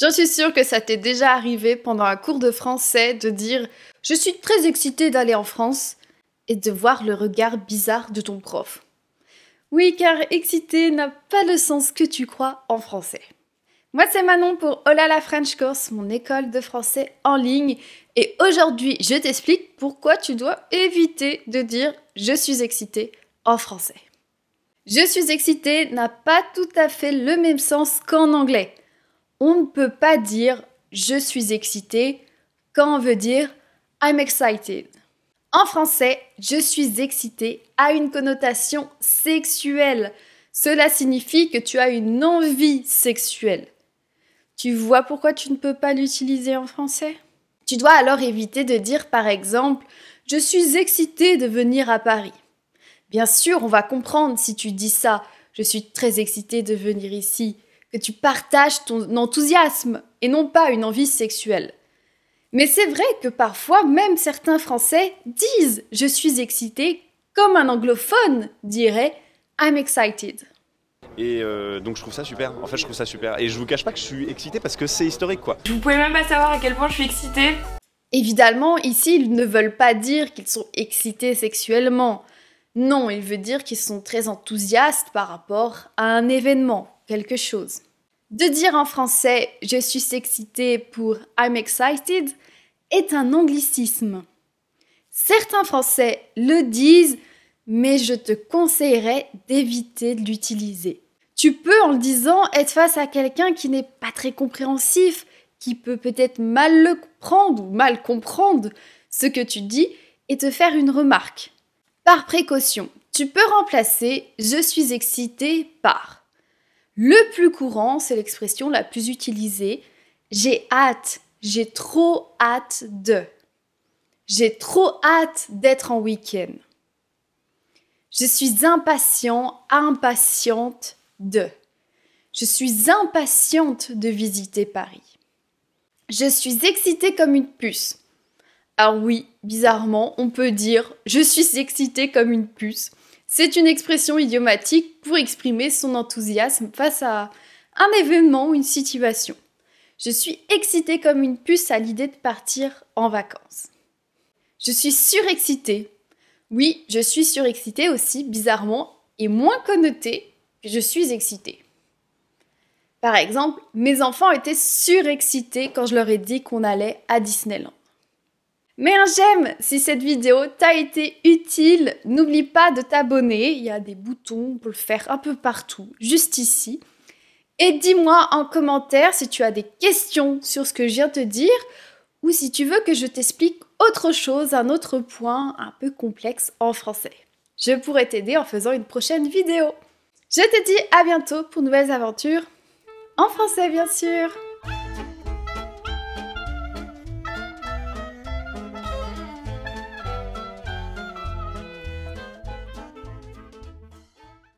J'en suis sûre que ça t'est déjà arrivé pendant un cours de français de dire Je suis très excitée d'aller en France et de voir le regard bizarre de ton prof. Oui, car excité n'a pas le sens que tu crois en français. Moi, c'est Manon pour Hola la French Course, mon école de français en ligne. Et aujourd'hui, je t'explique pourquoi tu dois éviter de dire je suis excitée en français. Je suis excitée n'a pas tout à fait le même sens qu'en anglais. On ne peut pas dire je suis excitée quand on veut dire I'm excited. En français, je suis excitée a une connotation sexuelle. Cela signifie que tu as une envie sexuelle. Tu vois pourquoi tu ne peux pas l'utiliser en français? Tu dois alors éviter de dire par exemple Je suis excitée de venir à Paris. Bien sûr, on va comprendre si tu dis ça. Je suis très excitée de venir ici. Que tu partages ton enthousiasme et non pas une envie sexuelle. Mais c'est vrai que parfois, même certains Français disent Je suis excité comme un anglophone dirait I'm excited. Et euh, donc je trouve ça super. En fait, je trouve ça super. Et je vous cache pas que je suis excité parce que c'est historique, quoi. Vous pouvez même pas savoir à quel point je suis excitée. Évidemment, ici, ils ne veulent pas dire qu'ils sont excités sexuellement. Non, il veut dire qu'ils sont très enthousiastes par rapport à un événement, quelque chose. De dire en français je suis excité pour I'm excited est un anglicisme. Certains Français le disent, mais je te conseillerais d'éviter de l'utiliser. Tu peux, en le disant, être face à quelqu'un qui n'est pas très compréhensif, qui peut peut-être mal le comprendre ou mal comprendre ce que tu dis et te faire une remarque. Par précaution, tu peux remplacer je suis excité par. Le plus courant, c'est l'expression la plus utilisée j'ai hâte, j'ai trop hâte de. J'ai trop hâte d'être en week-end. Je suis impatient, impatiente de. Je suis impatiente de visiter Paris. Je suis excitée comme une puce. Alors oui, bizarrement, on peut dire je suis excitée comme une puce. C'est une expression idiomatique pour exprimer son enthousiasme face à un événement ou une situation. Je suis excitée comme une puce à l'idée de partir en vacances. Je suis surexcitée. Oui, je suis surexcitée aussi, bizarrement, et moins connotée que je suis excitée. Par exemple, mes enfants étaient surexcités quand je leur ai dit qu'on allait à Disneyland. Mets un j'aime si cette vidéo t'a été utile. N'oublie pas de t'abonner. Il y a des boutons, on peut le faire un peu partout, juste ici. Et dis-moi en commentaire si tu as des questions sur ce que je viens de te dire ou si tu veux que je t'explique autre chose, un autre point un peu complexe en français. Je pourrais t'aider en faisant une prochaine vidéo. Je te dis à bientôt pour nouvelles aventures en français bien sûr